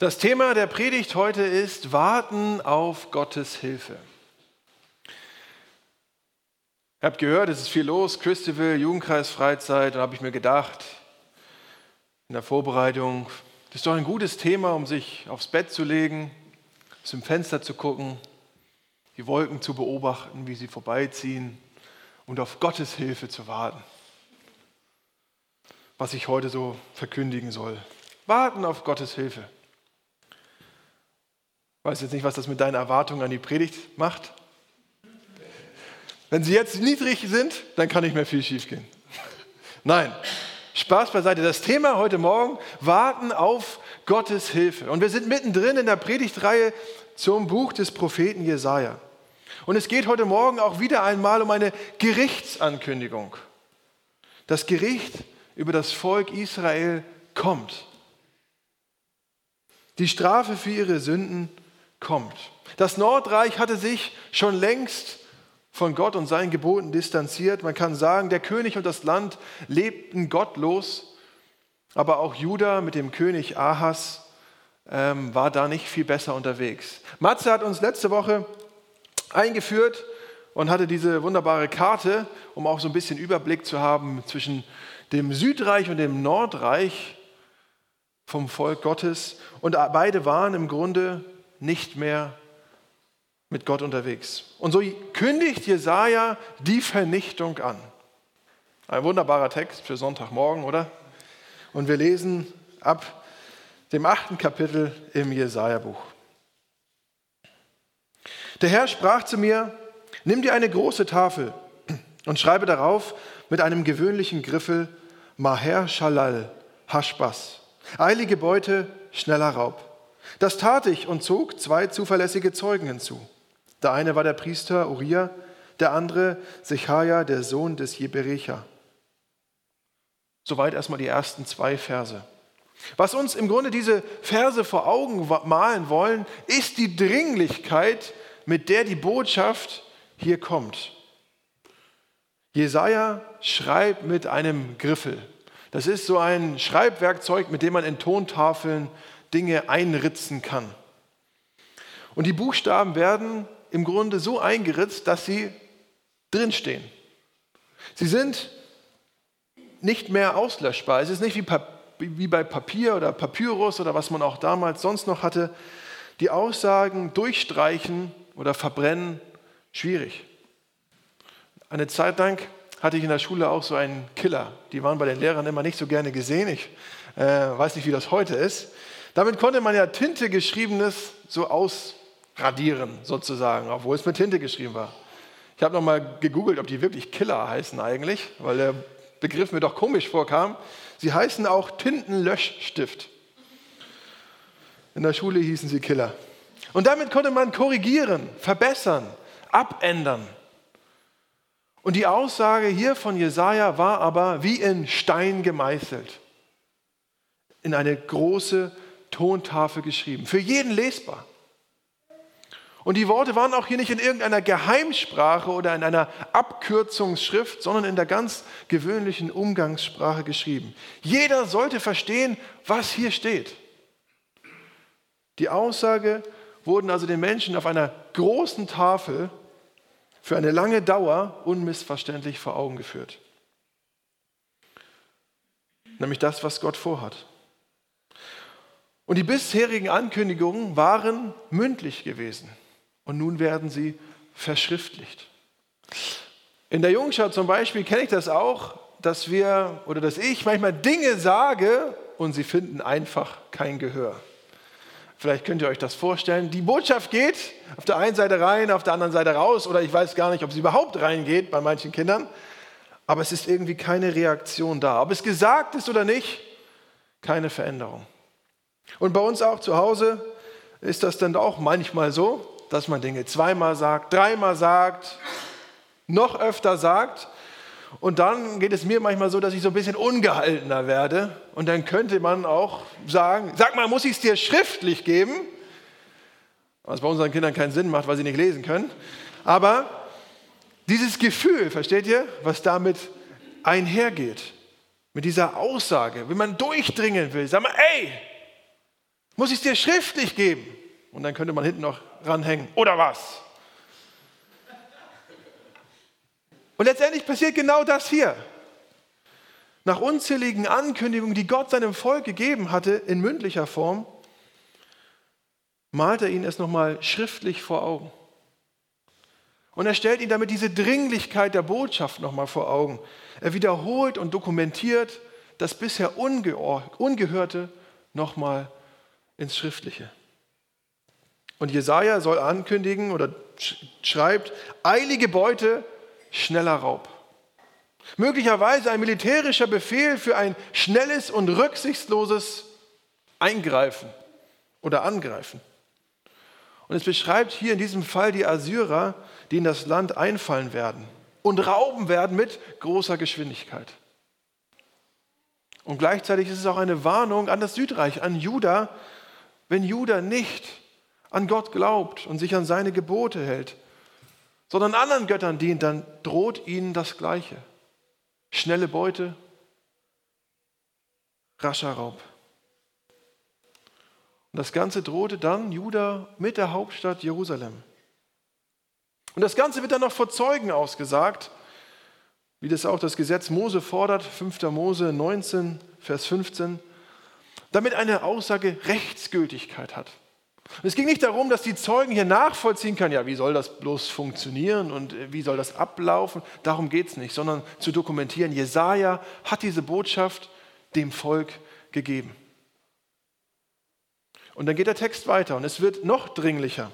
Das Thema der Predigt heute ist Warten auf Gottes Hilfe. Ihr habt gehört, es ist viel los, Christabel, Jugendkreis, Freizeit, da habe ich mir gedacht, in der Vorbereitung, das ist doch ein gutes Thema, um sich aufs Bett zu legen, dem Fenster zu gucken, die Wolken zu beobachten, wie sie vorbeiziehen und auf Gottes Hilfe zu warten. Was ich heute so verkündigen soll. Warten auf Gottes Hilfe. Weiß jetzt nicht, was das mit deinen Erwartungen an die Predigt macht. Wenn sie jetzt niedrig sind, dann kann nicht mehr viel schiefgehen. Nein, Spaß beiseite. Das Thema heute Morgen, warten auf Gottes Hilfe. Und wir sind mittendrin in der Predigtreihe zum Buch des Propheten Jesaja. Und es geht heute Morgen auch wieder einmal um eine Gerichtsankündigung. Das Gericht über das Volk Israel kommt. Die Strafe für ihre Sünden kommt. Das Nordreich hatte sich schon längst von Gott und seinen Geboten distanziert. Man kann sagen, der König und das Land lebten gottlos, aber auch Juda mit dem König Ahas ähm, war da nicht viel besser unterwegs. Matze hat uns letzte Woche eingeführt und hatte diese wunderbare Karte, um auch so ein bisschen Überblick zu haben zwischen dem Südreich und dem Nordreich vom Volk Gottes. Und beide waren im Grunde nicht mehr mit Gott unterwegs. Und so kündigt Jesaja die Vernichtung an. Ein wunderbarer Text für Sonntagmorgen, oder? Und wir lesen ab dem achten Kapitel im Jesaja-Buch. Der Herr sprach zu mir: Nimm dir eine große Tafel und schreibe darauf mit einem gewöhnlichen Griffel Maher Shalal Hashbas. Eilige Beute, schneller Raub. Das tat ich und zog zwei zuverlässige Zeugen hinzu. Der eine war der Priester Uriah, der andere Sechaja, der Sohn des Jeberecha. Soweit erstmal die ersten zwei Verse. Was uns im Grunde diese Verse vor Augen malen wollen, ist die Dringlichkeit, mit der die Botschaft hier kommt. Jesaja schreibt mit einem Griffel. Das ist so ein Schreibwerkzeug, mit dem man in Tontafeln Dinge einritzen kann. Und die Buchstaben werden im Grunde so eingeritzt, dass sie drinstehen. Sie sind nicht mehr auslöschbar. Es ist nicht wie, wie bei Papier oder Papyrus oder was man auch damals sonst noch hatte. Die Aussagen durchstreichen oder verbrennen, schwierig. Eine Zeit lang hatte ich in der Schule auch so einen Killer. Die waren bei den Lehrern immer nicht so gerne gesehen. Ich äh, weiß nicht, wie das heute ist. Damit konnte man ja Tinte geschriebenes so ausradieren, sozusagen, obwohl es mit Tinte geschrieben war. Ich habe nochmal gegoogelt, ob die wirklich Killer heißen eigentlich, weil der Begriff mir doch komisch vorkam. Sie heißen auch Tintenlöschstift. In der Schule hießen sie Killer. Und damit konnte man korrigieren, verbessern, abändern. Und die Aussage hier von Jesaja war aber wie in Stein gemeißelt, in eine große Tontafel geschrieben, für jeden lesbar. Und die Worte waren auch hier nicht in irgendeiner Geheimsprache oder in einer Abkürzungsschrift, sondern in der ganz gewöhnlichen Umgangssprache geschrieben. Jeder sollte verstehen, was hier steht. Die Aussage wurden also den Menschen auf einer großen Tafel für eine lange Dauer unmissverständlich vor Augen geführt. Nämlich das, was Gott vorhat. Und die bisherigen Ankündigungen waren mündlich gewesen und nun werden sie verschriftlicht. In der Jungschau zum Beispiel kenne ich das auch, dass wir oder dass ich manchmal Dinge sage und sie finden einfach kein Gehör. Vielleicht könnt ihr euch das vorstellen. Die Botschaft geht auf der einen Seite rein, auf der anderen Seite raus oder ich weiß gar nicht, ob sie überhaupt reingeht bei manchen Kindern. Aber es ist irgendwie keine Reaktion da. Ob es gesagt ist oder nicht, keine Veränderung. Und bei uns auch zu Hause ist das dann auch manchmal so, dass man Dinge zweimal sagt, dreimal sagt, noch öfter sagt. Und dann geht es mir manchmal so, dass ich so ein bisschen ungehaltener werde. Und dann könnte man auch sagen, sag mal, muss ich es dir schriftlich geben? Was bei unseren Kindern keinen Sinn macht, weil sie nicht lesen können. Aber dieses Gefühl, versteht ihr, was damit einhergeht, mit dieser Aussage, wenn man durchdringen will, sag mal, ey, Muss ich es dir schriftlich geben? Und dann könnte man hinten noch ranhängen. Oder was? Und letztendlich passiert genau das hier. Nach unzähligen Ankündigungen, die Gott seinem Volk gegeben hatte in mündlicher Form, malt er ihnen es nochmal schriftlich vor Augen. Und er stellt ihnen damit diese Dringlichkeit der Botschaft nochmal vor Augen. Er wiederholt und dokumentiert das bisher Ungehörte nochmal ins Schriftliche. Und Jesaja soll ankündigen oder schreibt: eilige Beute, schneller Raub. Möglicherweise ein militärischer Befehl für ein schnelles und rücksichtsloses Eingreifen oder Angreifen. Und es beschreibt hier in diesem Fall die Assyrer, die in das Land einfallen werden und rauben werden mit großer Geschwindigkeit. Und gleichzeitig ist es auch eine Warnung an das Südreich, an Juda, wenn Juda nicht an Gott glaubt und sich an seine Gebote hält, sondern anderen Göttern dient, dann droht ihnen das Gleiche. Schnelle Beute, rascher Raub. Und das Ganze drohte dann Juda mit der Hauptstadt Jerusalem. Und das Ganze wird dann noch vor Zeugen ausgesagt, wie das auch das Gesetz Mose fordert, 5. Mose 19, Vers 15, damit eine Aussage Rechtsgültigkeit hat. Es ging nicht darum, dass die Zeugen hier nachvollziehen können, ja, wie soll das bloß funktionieren und äh, wie soll das ablaufen. Darum geht es nicht, sondern zu dokumentieren, Jesaja hat diese Botschaft dem Volk gegeben. Und dann geht der Text weiter und es wird noch dringlicher.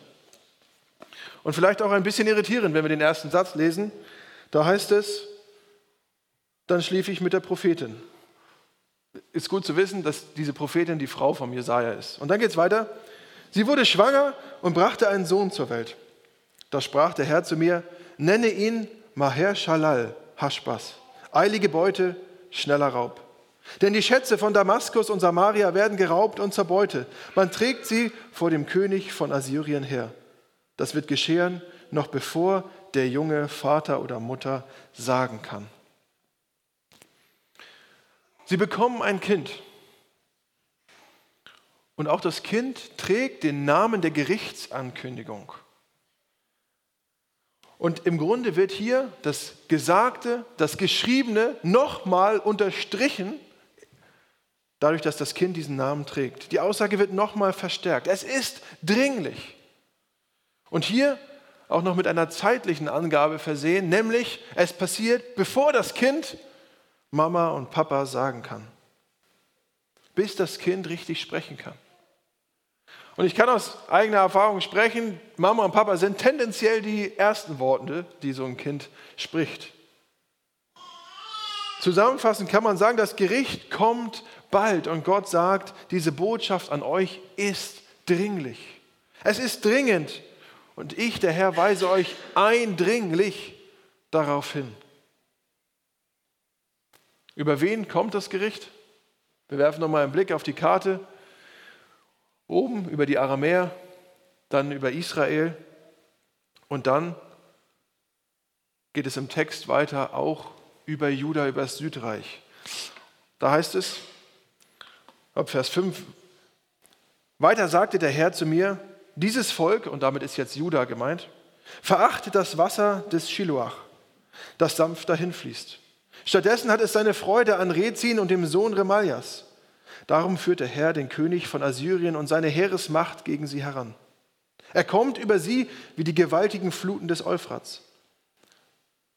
Und vielleicht auch ein bisschen irritierend, wenn wir den ersten Satz lesen. Da heißt es, dann schlief ich mit der Prophetin. Ist gut zu wissen, dass diese Prophetin die Frau von Jesaja ist. Und dann geht es weiter. Sie wurde schwanger und brachte einen Sohn zur Welt. Da sprach der Herr zu mir, nenne ihn Maher Shalal, Haschbas, eilige Beute, schneller Raub. Denn die Schätze von Damaskus und Samaria werden geraubt und zur Beute. Man trägt sie vor dem König von Assyrien her. Das wird geschehen, noch bevor der junge Vater oder Mutter sagen kann. Sie bekommen ein Kind. Und auch das Kind trägt den Namen der Gerichtsankündigung. Und im Grunde wird hier das Gesagte, das Geschriebene nochmal unterstrichen, dadurch, dass das Kind diesen Namen trägt. Die Aussage wird nochmal verstärkt. Es ist dringlich. Und hier auch noch mit einer zeitlichen Angabe versehen, nämlich es passiert, bevor das Kind Mama und Papa sagen kann, bis das Kind richtig sprechen kann. Und ich kann aus eigener Erfahrung sprechen, Mama und Papa sind tendenziell die ersten Worte, die so ein Kind spricht. Zusammenfassend kann man sagen, das Gericht kommt bald und Gott sagt, diese Botschaft an euch ist dringlich. Es ist dringend und ich, der Herr, weise euch eindringlich darauf hin. Über wen kommt das Gericht? Wir werfen nochmal einen Blick auf die Karte. Oben über die Aramäer, dann über Israel und dann geht es im Text weiter auch über Juda, über das Südreich. Da heißt es, ab Vers 5, weiter sagte der Herr zu mir, dieses Volk, und damit ist jetzt Juda gemeint, verachtet das Wasser des Shiloach, das sanft dahinfließt. Stattdessen hat es seine Freude an Rezin und dem Sohn Remaljas. Darum führt der Herr den König von Assyrien und seine Heeresmacht gegen sie heran. Er kommt über sie wie die gewaltigen Fluten des Euphrats.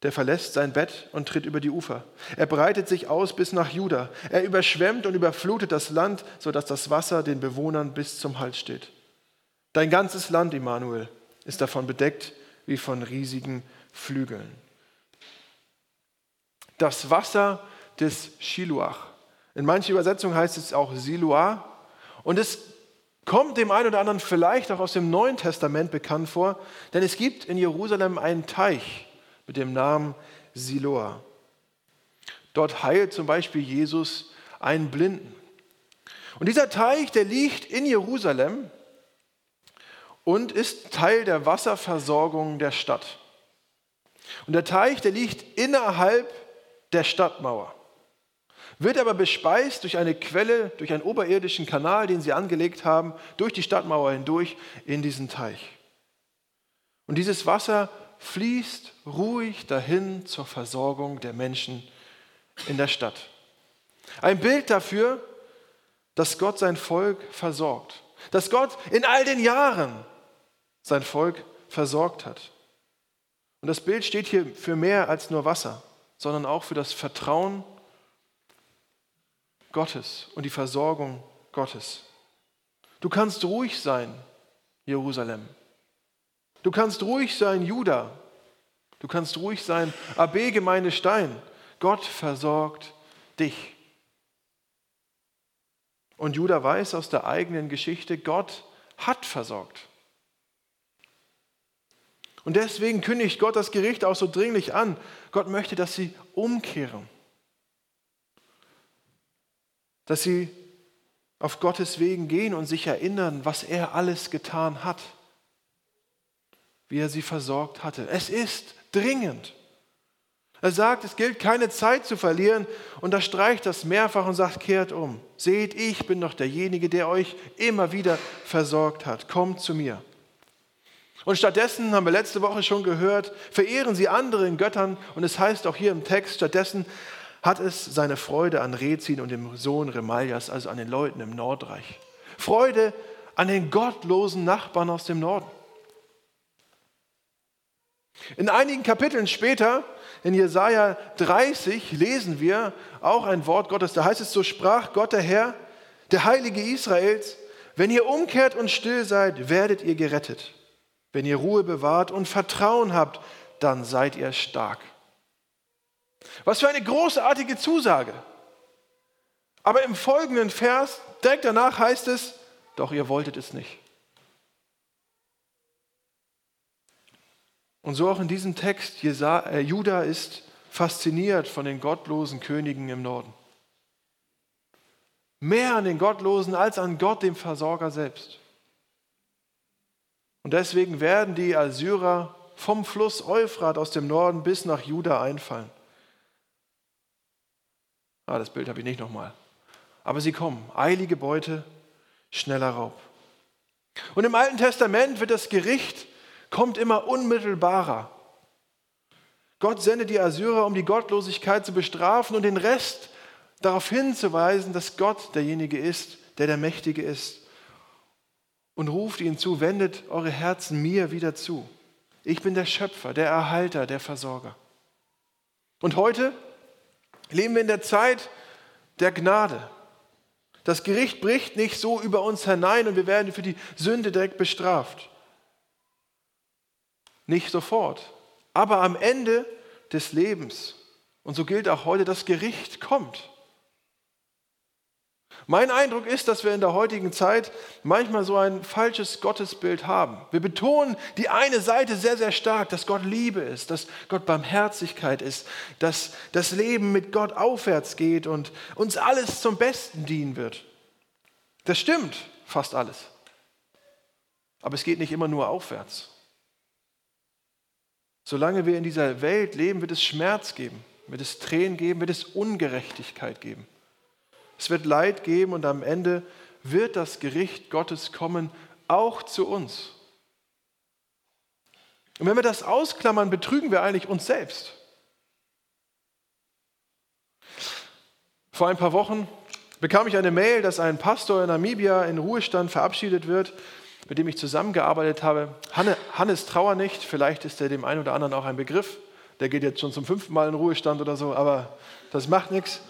Der verlässt sein Bett und tritt über die Ufer. Er breitet sich aus bis nach Juda. Er überschwemmt und überflutet das Land, sodass das Wasser den Bewohnern bis zum Hals steht. Dein ganzes Land, Immanuel, ist davon bedeckt wie von riesigen Flügeln. Das Wasser des Shiluach in manchen Übersetzungen heißt es auch Siloa. Und es kommt dem einen oder anderen vielleicht auch aus dem Neuen Testament bekannt vor, denn es gibt in Jerusalem einen Teich mit dem Namen Siloa. Dort heilt zum Beispiel Jesus einen Blinden. Und dieser Teich, der liegt in Jerusalem und ist Teil der Wasserversorgung der Stadt. Und der Teich, der liegt innerhalb der Stadtmauer. wird aber bespeist durch eine Quelle, durch einen oberirdischen Kanal, den sie angelegt haben, durch die Stadtmauer hindurch in diesen Teich. Und dieses Wasser fließt ruhig dahin zur Versorgung der Menschen in der Stadt. Ein Bild dafür, dass Gott sein Volk versorgt, dass Gott in all den Jahren sein Volk versorgt hat. Und das Bild steht hier für mehr als nur Wasser, sondern auch für das Vertrauen Gottes und die Versorgung Gottes. Du kannst ruhig sein, Jerusalem. Du kannst ruhig sein, Juda. Du kannst ruhig sein, AB Gemeinde Stein. Gott versorgt dich. Und Juda weiß aus der eigenen Geschichte, Gott hat versorgt. Und deswegen kündigt Gott das Gericht auch so dringlich an. Gott möchte, dass sie umkehren. Dass sie auf Gottes Wegen gehen und sich erinnern, was er alles getan hat. Wie er sie versorgt hatte. Es ist dringend. Er sagt, es gilt keine Zeit zu verlieren und er streicht das mehrfach und sagt, kehrt um. Seht, ich bin doch derjenige, der euch immer wieder versorgt hat. Kommt zu mir. Und stattdessen haben wir letzte Woche schon gehört, verehren sie anderen Göttern und es heißt auch hier im Text, stattdessen hat es seine Freude an Rezin und dem Sohn Remaljas, also an den Leuten im Nordreich. Freude an den gottlosen Nachbarn aus dem Norden. In einigen Kapiteln später, in Jesaja 30, lesen wir auch ein Wort Gottes. Da heißt es: So sprach Gott der Herr, der Heilige Israels, wenn ihr umkehrt und still seid, werdet ihr gerettet. Wenn ihr Ruhe bewahrt und Vertrauen habt, dann seid ihr stark. Was für eine großartige Zusage. Aber im folgenden Vers, direkt danach heißt es, doch ihr wolltet es nicht. Und so auch in diesem Text, äh, Judah ist fasziniert von den gottlosen Königen im Norden. Mehr an den Gottlosen als an Gott, dem Versorger selbst. Und deswegen werden die Assyrer vom Fluss Euphrat aus dem Norden bis nach Juda einfallen. Ah, das Bild habe ich nicht nochmal. Aber sie kommen. Eilige Beute, schneller Raub. Und im Alten Testament wird das Gericht kommt immer unmittelbarer. Gott sendet die Assyrer, um die Gottlosigkeit zu bestrafen und den Rest darauf hinzuweisen, dass Gott derjenige ist, der der Mächtige ist. Und ruft ihnen zu, wendet eure Herzen mir wieder zu. Ich bin der Schöpfer, der Erhalter, der Versorger. Und heute leben wir in der Zeit der Gnade. Das Gericht bricht nicht so über uns hinein und wir werden für die Sünde direkt bestraft. Nicht sofort, aber am Ende des Lebens. Und so gilt auch heute, das Gericht kommt. Mein Eindruck ist, dass wir in der heutigen Zeit manchmal so ein falsches Gottesbild haben. Wir betonen die eine Seite sehr, sehr stark, dass Gott Liebe ist, dass Gott Barmherzigkeit ist, dass das Leben mit Gott aufwärts geht und uns alles zum Besten dienen wird. Das stimmt, fast alles. Aber es geht nicht immer nur aufwärts. Solange wir in dieser Welt leben, wird es Schmerz geben, wird es Tränen geben, wird es Ungerechtigkeit geben. Es wird Leid geben und am Ende wird das Gericht Gottes kommen, auch zu uns. Und wenn wir das ausklammern, betrügen wir eigentlich uns selbst. Vor ein paar Wochen bekam ich eine Mail, dass ein Pastor in Namibia in Ruhestand verabschiedet wird mit dem ich zusammengearbeitet habe. Hannes Trauernicht, vielleicht ist er dem einen oder anderen auch ein Begriff. Der geht jetzt schon zum fünften Mal in Ruhestand oder so, aber das macht nichts.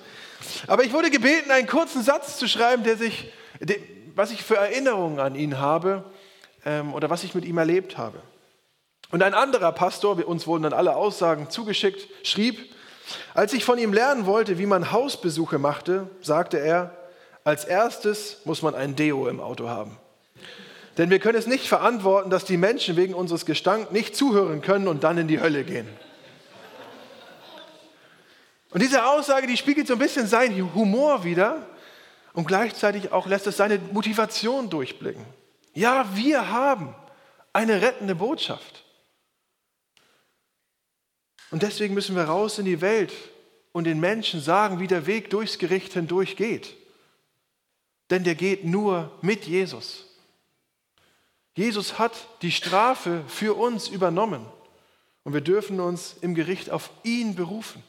Aber ich wurde gebeten, einen kurzen Satz zu schreiben, der sich, was ich für Erinnerungen an ihn habe ähm, oder was ich mit ihm erlebt habe. Und ein anderer Pastor, uns wurden dann alle Aussagen zugeschickt, schrieb, als ich von ihm lernen wollte, wie man Hausbesuche machte, sagte er, als erstes muss man ein Deo im Auto haben. Denn wir können es nicht verantworten, dass die Menschen wegen unseres Gestank nicht zuhören können und dann in die Hölle gehen. Und diese Aussage, die spiegelt so ein bisschen seinen Humor wieder und gleichzeitig auch lässt es seine Motivation durchblicken. Ja, wir haben eine rettende Botschaft. Und deswegen müssen wir raus in die Welt und den Menschen sagen, wie der Weg durchs Gericht hindurch geht. Denn der geht nur mit Jesus. Jesus hat die Strafe für uns übernommen und wir dürfen uns im Gericht auf ihn berufen.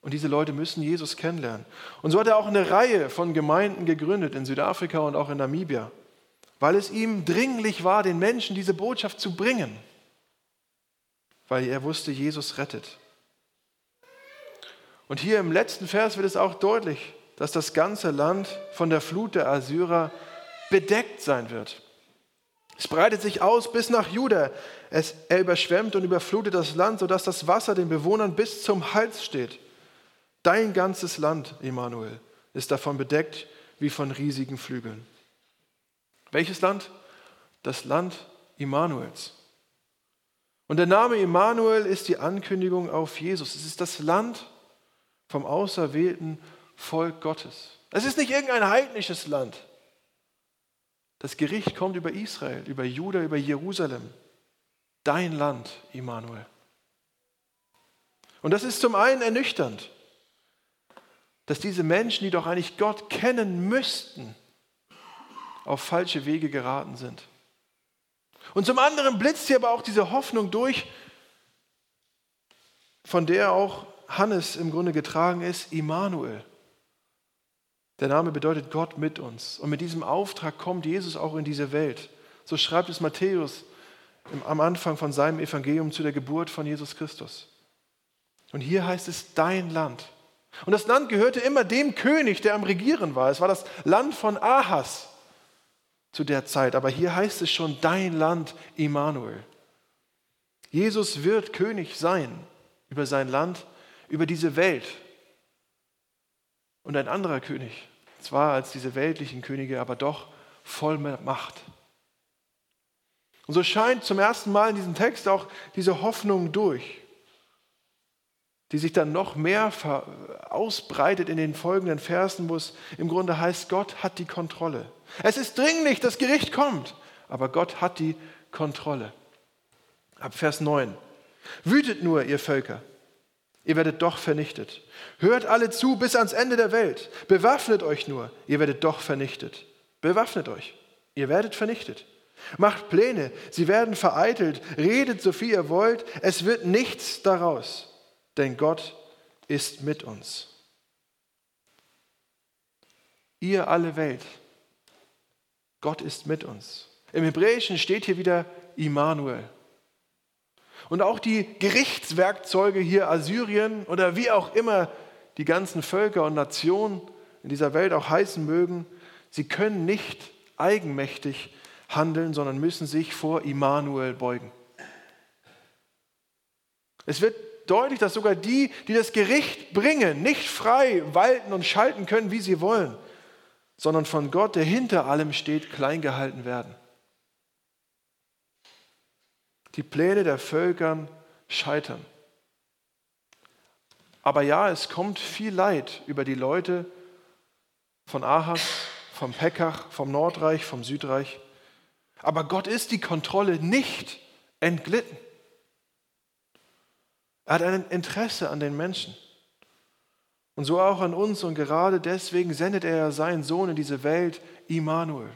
Und diese Leute müssen Jesus kennenlernen. Und so hat er auch eine Reihe von Gemeinden gegründet in Südafrika und auch in Namibia, weil es ihm dringlich war, den Menschen diese Botschaft zu bringen, weil er wusste, Jesus rettet. Und hier im letzten Vers wird es auch deutlich, dass das ganze Land von der Flut der Assyrer bedeckt sein wird. Es breitet sich aus bis nach Juda. Es, er überschwemmt und überflutet das Land, sodass das Wasser den Bewohnern bis zum Hals steht. Dein ganzes Land, Emanuel, ist davon bedeckt wie von riesigen Flügeln. Welches Land? Das Land Immanuels. Und der Name Immanuel ist die Ankündigung auf Jesus. Es ist das Land vom auserwählten Volk Gottes. Es ist nicht irgendein heidnisches Land. Das Gericht kommt über Israel, über Juda, über Jerusalem. Dein Land, Immanuel. Und das ist zum einen ernüchternd, dass diese Menschen, die doch eigentlich Gott kennen müssten, auf falsche Wege geraten sind. Und zum anderen blitzt hier aber auch diese Hoffnung durch, von der auch Hannes im Grunde getragen ist, Immanuel. Der Name bedeutet Gott mit uns. Und mit diesem Auftrag kommt Jesus auch in diese Welt. So schreibt es Matthäus am Anfang von seinem Evangelium zu der Geburt von Jesus Christus. Und hier heißt es dein Land. Und das Land gehörte immer dem König, der am Regieren war. Es war das Land von Ahas zu der Zeit. Aber hier heißt es schon dein Land, Immanuel. Jesus wird König sein über sein Land, über diese Welt und ein anderer König, zwar als diese weltlichen Könige, aber doch voll Macht. Und so scheint zum ersten Mal in diesem Text auch diese Hoffnung durch, die sich dann noch mehr ausbreitet in den folgenden Versen, wo es im Grunde heißt, Gott hat die Kontrolle. Es ist dringlich, das Gericht kommt, aber Gott hat die Kontrolle. Ab Vers 9. Wütet nur, ihr Völker, ihr werdet doch vernichtet. Hört alle zu bis ans Ende der Welt. Bewaffnet euch nur, ihr werdet doch vernichtet. Bewaffnet euch, ihr werdet vernichtet. Macht Pläne, sie werden vereitelt. Redet so viel ihr wollt, es wird nichts daraus, denn Gott ist mit uns. Ihr alle Welt, Gott ist mit uns. Im Hebräischen steht hier wieder Immanuel. Und auch die Gerichtswerkzeuge hier Assyrien oder wie auch immer die ganzen Völker und Nationen in dieser Welt auch heißen mögen, sie können nicht eigenmächtig handeln, sondern müssen sich vor Immanuel beugen. Es wird deutlich, dass sogar die, die das Gericht bringen, nicht frei walten und schalten können, wie sie wollen, sondern von Gott, der hinter allem steht, klein gehalten werden. Die Pläne der Völker scheitern. Aber ja, es kommt viel Leid über die Leute von Ahas, vom Pekach, vom Nordreich, vom Südreich. Aber Gott ist die Kontrolle nicht entglitten. Er hat ein Interesse an den Menschen. Und so auch an uns. Und gerade deswegen sendet er seinen Sohn in diese Welt, Immanuel.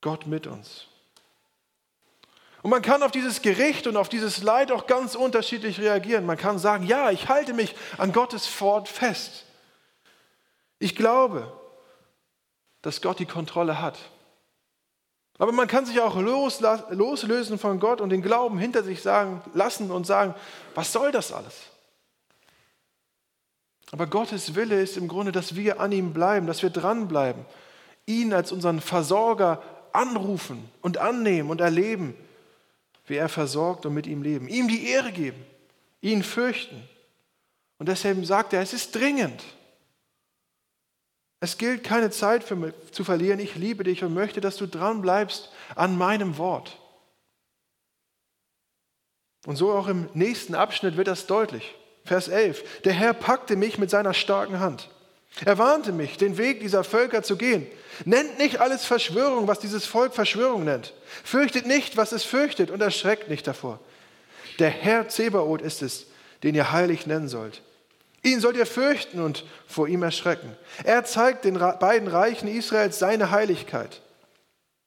Gott mit uns. Und man kann auf dieses Gericht und auf dieses Leid auch ganz unterschiedlich reagieren. Man kann sagen, ja, ich halte mich an Gottes Wort fest. Ich glaube, dass Gott die Kontrolle hat. Aber man kann sich auch loslösen von Gott und den Glauben hinter sich sagen, lassen und sagen, was soll das alles? Aber Gottes Wille ist im Grunde, dass wir an ihm bleiben, dass wir dranbleiben, ihn als unseren Versorger anrufen und annehmen und erleben wie er versorgt und mit ihm leben. Ihm die Ehre geben, ihn fürchten. Und deshalb sagt er, es ist dringend. Es gilt keine Zeit für mich zu verlieren. Ich liebe dich und möchte, dass du dran bleibst an meinem Wort. Und so auch im nächsten Abschnitt wird das deutlich. Vers 11. Der Herr packte mich mit seiner starken Hand. Er warnte mich, den Weg dieser Völker zu gehen. Nennt nicht alles Verschwörung, was dieses Volk Verschwörung nennt. Fürchtet nicht, was es fürchtet und erschreckt nicht davor. Der Herr Zebaoth ist es, den ihr heilig nennen sollt. Ihn sollt ihr fürchten und vor ihm erschrecken. Er zeigt den beiden Reichen Israels seine Heiligkeit.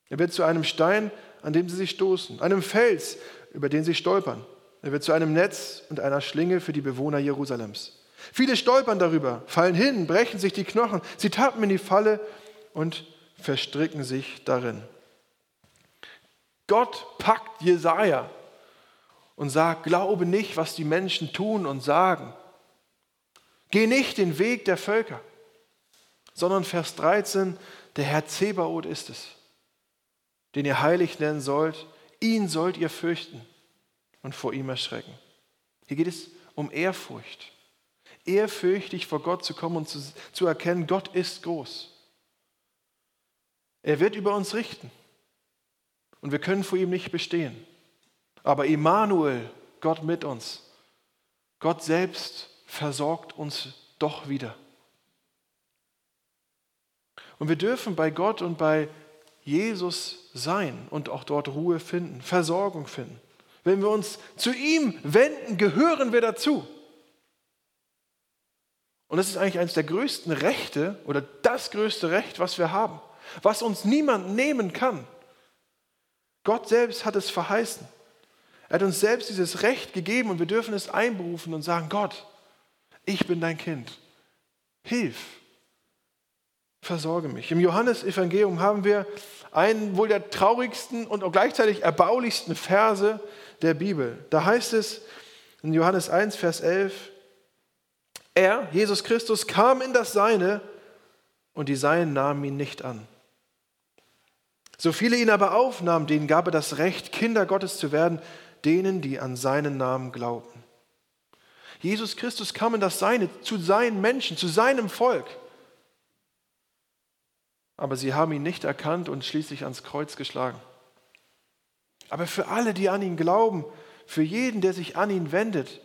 Er wird zu einem Stein, an dem sie sich stoßen, einem Fels, über den sie stolpern. Er wird zu einem Netz und einer Schlinge für die Bewohner Jerusalems. Viele stolpern darüber, fallen hin, brechen sich die Knochen, sie tappen in die Falle und verstricken sich darin. Gott packt Jesaja und sagt: Glaube nicht, was die Menschen tun und sagen. Geh nicht den Weg der Völker, sondern Vers 13: Der Herr Zebaoth ist es, den ihr heilig nennen sollt. Ihn sollt ihr fürchten und vor ihm erschrecken. Hier geht es um Ehrfurcht. Ehrfürchtig vor Gott zu kommen und zu, zu erkennen, Gott ist groß. Er wird über uns richten und wir können vor ihm nicht bestehen. Aber Immanuel, Gott mit uns, Gott selbst versorgt uns doch wieder. Und wir dürfen bei Gott und bei Jesus sein und auch dort Ruhe finden, Versorgung finden. Wenn wir uns zu ihm wenden, gehören wir dazu. Und das ist eigentlich eines der größten Rechte oder das größte Recht, was wir haben, was uns niemand nehmen kann. Gott selbst hat es verheißen. Er hat uns selbst dieses Recht gegeben und wir dürfen es einberufen und sagen, Gott, ich bin dein Kind. Hilf. Versorge mich. Im Johannesevangelium haben wir einen wohl der traurigsten und auch gleichzeitig erbaulichsten Verse der Bibel. Da heißt es in Johannes 1, Vers 11, er, Jesus Christus, kam in das Seine und die Seinen nahmen ihn nicht an. So viele ihn aber aufnahmen, denen gab er das Recht, Kinder Gottes zu werden, denen, die an seinen Namen glaubten. Jesus Christus kam in das Seine, zu seinen Menschen, zu seinem Volk. Aber sie haben ihn nicht erkannt und schließlich ans Kreuz geschlagen. Aber für alle, die an ihn glauben, für jeden, der sich an ihn wendet,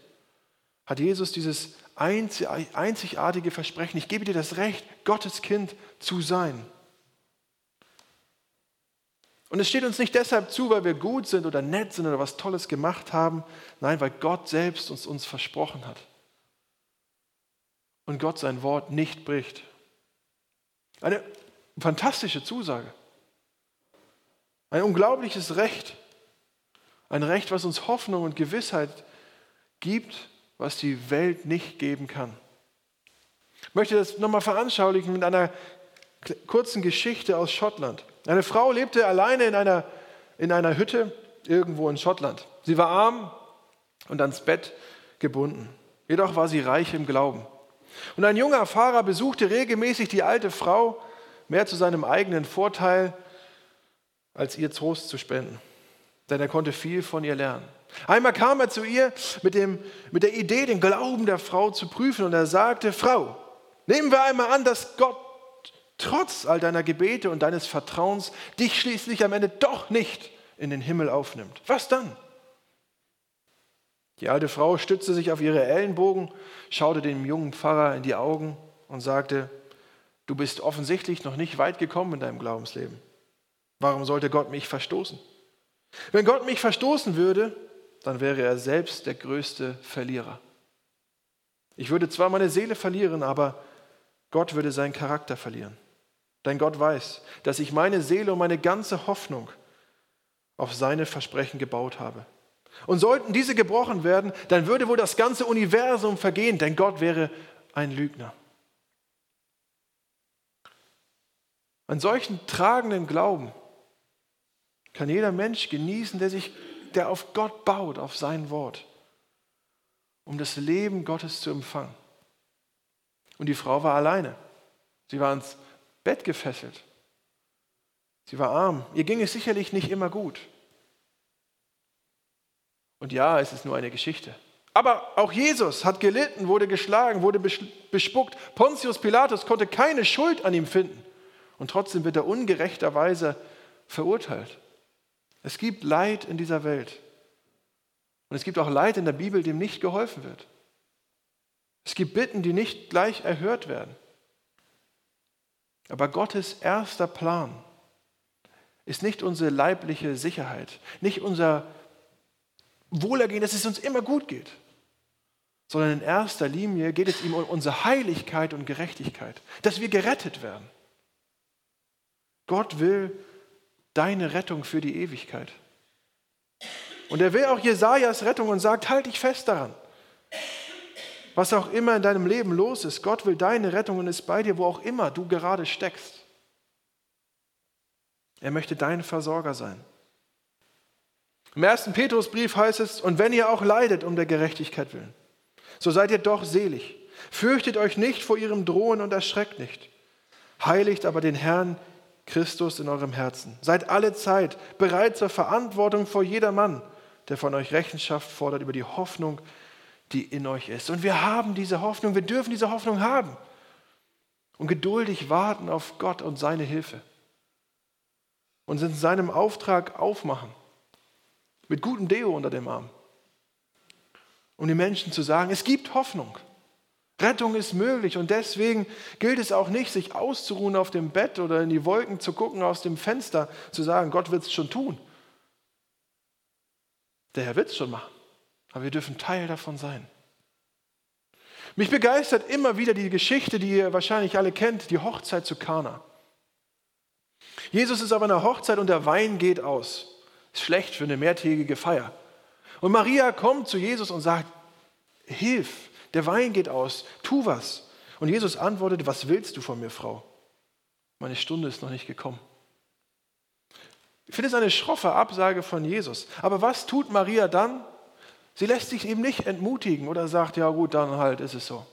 hat Jesus dieses einzigartige Versprechen, ich gebe dir das Recht, Gottes Kind zu sein. Und es steht uns nicht deshalb zu, weil wir gut sind oder nett sind oder was Tolles gemacht haben. Nein, weil Gott selbst uns uns versprochen hat. Und Gott sein Wort nicht bricht. Eine fantastische Zusage. Ein unglaubliches Recht. Ein Recht, was uns Hoffnung und Gewissheit gibt, was die Welt nicht geben kann. Ich möchte das nochmal veranschaulichen mit einer kurzen Geschichte aus Schottland. Eine Frau lebte alleine in einer, in einer Hütte irgendwo in Schottland. Sie war arm und ans Bett gebunden. Jedoch war sie reich im Glauben. Und ein junger Fahrer besuchte regelmäßig die alte Frau, mehr zu seinem eigenen Vorteil, als ihr Trost zu spenden. Denn er konnte viel von ihr lernen. Einmal kam er zu ihr mit, dem, mit der Idee, den Glauben der Frau zu prüfen. Und er sagte, Frau, nehmen wir einmal an, dass Gott trotz all deiner Gebete und deines Vertrauens dich schließlich am Ende doch nicht in den Himmel aufnimmt. Was dann? Die alte Frau stützte sich auf ihre Ellenbogen, schaute dem jungen Pfarrer in die Augen und sagte, du bist offensichtlich noch nicht weit gekommen in deinem Glaubensleben. Warum sollte Gott mich verstoßen? Wenn Gott mich verstoßen würde, dann wäre er selbst der größte Verlierer. Ich würde zwar meine Seele verlieren, aber Gott würde seinen Charakter verlieren. Denn Gott weiß, dass ich meine Seele und meine ganze Hoffnung auf seine Versprechen gebaut habe. Und sollten diese gebrochen werden, dann würde wohl das ganze Universum vergehen, denn Gott wäre ein Lügner. Einen solchen tragenden Glauben kann jeder Mensch genießen, der sich, der auf Gott baut, auf sein Wort, um das Leben Gottes zu empfangen. Und die Frau war alleine. Sie war ans Bett gefesselt. Sie war arm. Ihr ging es sicherlich nicht immer gut. Und ja, es ist nur eine Geschichte. Aber auch Jesus hat gelitten, wurde geschlagen, wurde bespuckt. Pontius Pilatus konnte keine Schuld an ihm finden. Und trotzdem wird er ungerechterweise verurteilt. Es gibt Leid in dieser Welt. Und es gibt auch Leid in der Bibel, dem nicht geholfen wird. Es gibt Bitten, die nicht gleich erhört werden. Aber Gottes erster Plan ist nicht unsere leibliche Sicherheit, nicht unser Wohlergehen, dass es uns immer gut geht, sondern in erster Linie geht es ihm um unsere Heiligkeit und Gerechtigkeit, dass wir gerettet werden. Gott will deine Rettung für die Ewigkeit. Und er will auch Jesajas Rettung und sagt: Halt dich fest daran. Was auch immer in deinem Leben los ist, Gott will deine Rettung und ist bei dir, wo auch immer du gerade steckst. Er möchte dein Versorger sein. Im ersten Petrusbrief heißt es, und wenn ihr auch leidet um der Gerechtigkeit willen, so seid ihr doch selig. Fürchtet euch nicht vor ihrem Drohen und erschreckt nicht. Heiligt aber den Herrn Christus in eurem Herzen. Seid alle Zeit bereit zur Verantwortung vor jedermann, der von euch Rechenschaft fordert über die Hoffnung, die in euch ist. Und wir haben diese Hoffnung, wir dürfen diese Hoffnung haben und geduldig warten auf Gott und seine Hilfe und in seinem Auftrag aufmachen mit gutem Deo unter dem Arm, um den Menschen zu sagen, es gibt Hoffnung. Rettung ist möglich und deswegen gilt es auch nicht, sich auszuruhen auf dem Bett oder in die Wolken zu gucken aus dem Fenster, zu sagen, Gott wird es schon tun. Der Herr wird es schon machen, aber wir dürfen Teil davon sein. Mich begeistert immer wieder die Geschichte, die ihr wahrscheinlich alle kennt, die Hochzeit zu Kana. Jesus ist auf einer Hochzeit und der Wein geht aus. Ist schlecht für eine mehrtägige Feier. Und Maria kommt zu Jesus und sagt, hilf, der Wein geht aus, tu was. Und Jesus antwortet, was willst du von mir, Frau? Meine Stunde ist noch nicht gekommen. Ich finde es eine schroffe Absage von Jesus. Aber was tut Maria dann? Sie lässt sich eben nicht entmutigen oder sagt, ja gut, dann halt ist es so.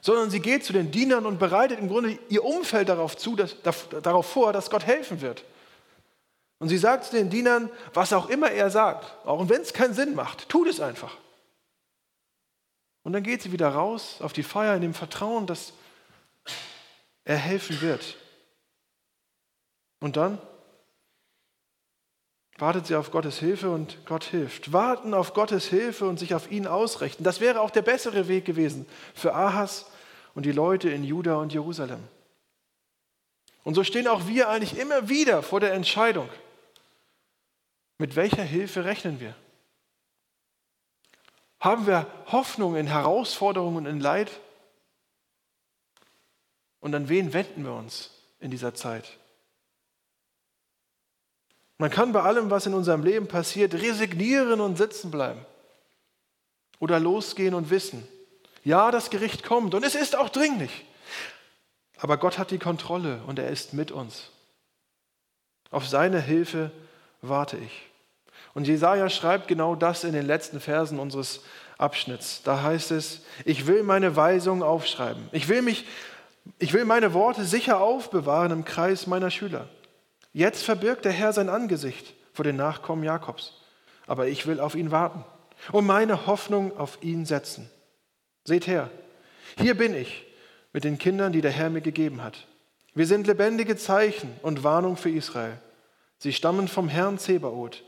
Sondern sie geht zu den Dienern und bereitet im Grunde ihr Umfeld darauf, zu, dass, darauf vor, dass Gott helfen wird. Und sie sagt zu den Dienern, was auch immer er sagt, auch wenn es keinen Sinn macht, tut es einfach. Und dann geht sie wieder raus auf die Feier in dem Vertrauen, dass er helfen wird. Und dann wartet sie auf Gottes Hilfe und Gott hilft. Warten auf Gottes Hilfe und sich auf ihn ausrichten. Das wäre auch der bessere Weg gewesen für Ahas und die Leute in Juda und Jerusalem. Und so stehen auch wir eigentlich immer wieder vor der Entscheidung, mit welcher Hilfe rechnen wir? Haben wir Hoffnung in Herausforderungen und in Leid? Und an wen wenden wir uns in dieser Zeit? Man kann bei allem, was in unserem Leben passiert, resignieren und sitzen bleiben. Oder losgehen und wissen, ja, das Gericht kommt und es ist auch dringlich. Aber Gott hat die Kontrolle und er ist mit uns. Auf seine Hilfe warte ich. Und Jesaja schreibt genau das in den letzten Versen unseres Abschnitts. Da heißt es: Ich will meine Weisungen aufschreiben. Ich will, mich, ich will meine Worte sicher aufbewahren im Kreis meiner Schüler. Jetzt verbirgt der Herr sein Angesicht vor den Nachkommen Jakobs. Aber ich will auf ihn warten und meine Hoffnung auf ihn setzen. Seht her, hier bin ich mit den Kindern, die der Herr mir gegeben hat. Wir sind lebendige Zeichen und Warnung für Israel. Sie stammen vom Herrn Zebaoth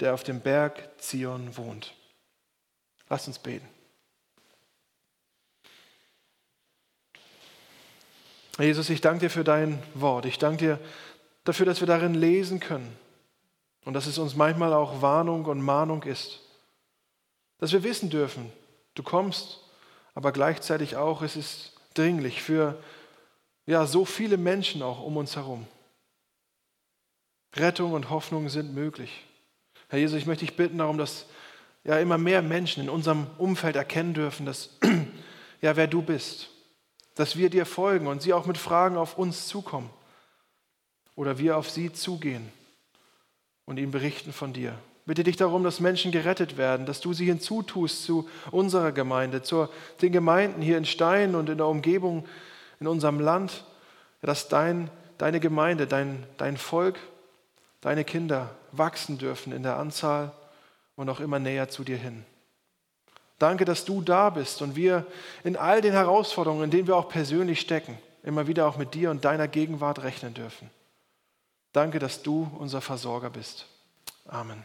der auf dem Berg Zion wohnt. Lass uns beten. Jesus, ich danke dir für dein Wort. Ich danke dir dafür, dass wir darin lesen können und dass es uns manchmal auch Warnung und Mahnung ist. Dass wir wissen dürfen, du kommst, aber gleichzeitig auch, es ist dringlich für ja, so viele Menschen auch um uns herum. Rettung und Hoffnung sind möglich. Herr Jesus, ich möchte dich bitten darum, dass ja immer mehr Menschen in unserem Umfeld erkennen dürfen, dass ja wer du bist, dass wir dir folgen und sie auch mit Fragen auf uns zukommen oder wir auf sie zugehen und ihnen berichten von dir. Bitte dich darum, dass Menschen gerettet werden, dass du sie hinzutust zu unserer Gemeinde, zu den Gemeinden hier in Stein und in der Umgebung in unserem Land, dass dein, deine Gemeinde, dein, dein Volk deine Kinder wachsen dürfen in der Anzahl und auch immer näher zu dir hin. Danke, dass du da bist und wir in all den Herausforderungen, in denen wir auch persönlich stecken, immer wieder auch mit dir und deiner Gegenwart rechnen dürfen. Danke, dass du unser Versorger bist. Amen.